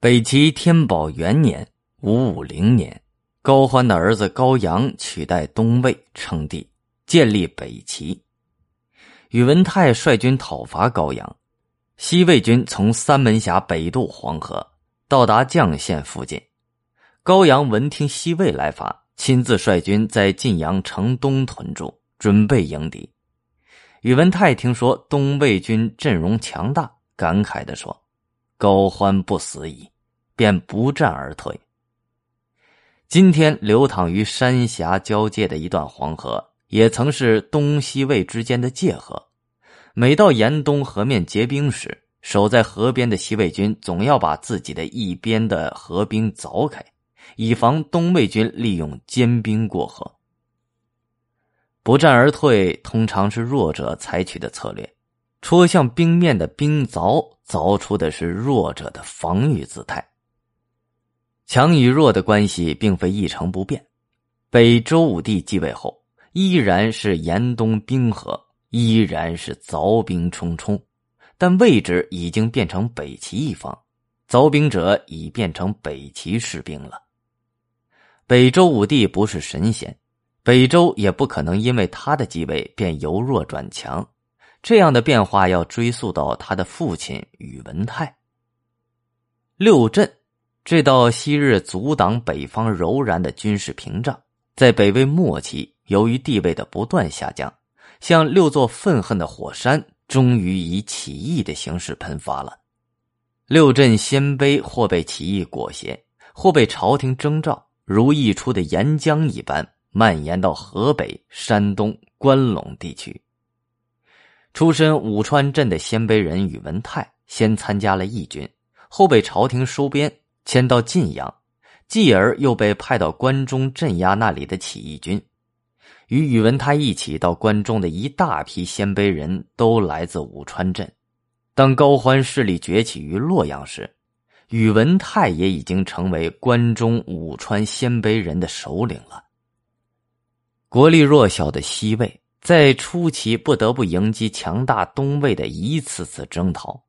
北齐天宝元年（五五零年），高欢的儿子高阳取代东魏称帝，建立北齐。宇文泰率军讨伐高阳，西魏军从三门峡北渡黄河，到达绛县附近。高阳闻听西魏来伐，亲自率军在晋阳城东屯驻，准备迎敌。宇文泰听说东魏军阵容强大，感慨地说。高欢不死矣，便不战而退。今天流淌于山峡交界的一段黄河，也曾是东西魏之间的界河。每到严冬河面结冰时，守在河边的西魏军总要把自己的一边的河冰凿开，以防东魏军利用坚冰过河。不战而退，通常是弱者采取的策略。戳向冰面的冰凿，凿出的是弱者的防御姿态。强与弱的关系并非一成不变。北周武帝继位后，依然是严冬冰河，依然是凿冰冲冲，但位置已经变成北齐一方，凿冰者已变成北齐士兵了。北周武帝不是神仙，北周也不可能因为他的继位便由弱转强。这样的变化要追溯到他的父亲宇文泰。六镇这道昔日阻挡北方柔然的军事屏障，在北魏末期由于地位的不断下降，像六座愤恨的火山，终于以起义的形式喷发了。六镇鲜卑或被起义裹挟，或被朝廷征召，如溢出的岩浆一般，蔓延到河北、山东、关陇地区。出身武川镇的鲜卑人宇文泰，先参加了义军，后被朝廷收编，迁到晋阳，继而又被派到关中镇压那里的起义军。与宇文泰一起到关中的一大批鲜卑人都来自武川镇。当高欢势力崛起于洛阳时，宇文泰也已经成为关中武川鲜卑人的首领了。国力弱小的西魏。在初期不得不迎击强大东魏的一次次征讨，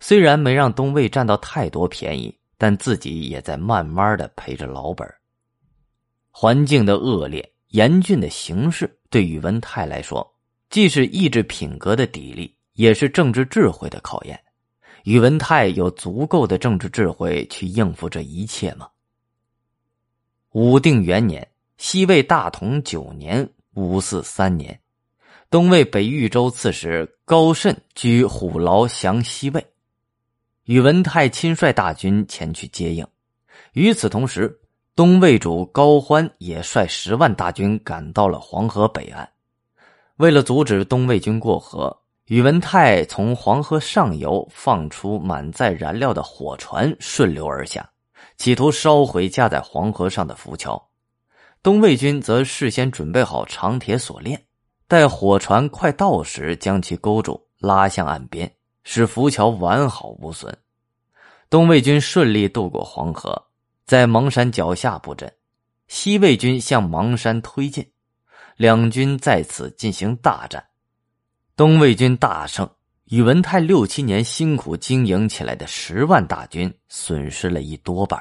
虽然没让东魏占到太多便宜，但自己也在慢慢的赔着老本。环境的恶劣、严峻的形势，对宇文泰来说，既是意志品格的砥砺，也是政治智慧的考验。宇文泰有足够的政治智慧去应付这一切吗？武定元年，西魏大同九年（五四三年）。东魏北豫州刺史高慎居虎牢降西魏，宇文泰亲率大军前去接应。与此同时，东魏主高欢也率十万大军赶到了黄河北岸。为了阻止东魏军过河，宇文泰从黄河上游放出满载燃料的火船，顺流而下，企图烧毁架在黄河上的浮桥。东魏军则事先准备好长铁锁链。待火船快到时，将其勾住，拉向岸边，使浮桥完好无损。东魏军顺利渡过黄河，在邙山脚下布阵。西魏军向邙山推进，两军在此进行大战。东魏军大胜，宇文泰六七年辛苦经营起来的十万大军损失了一多半。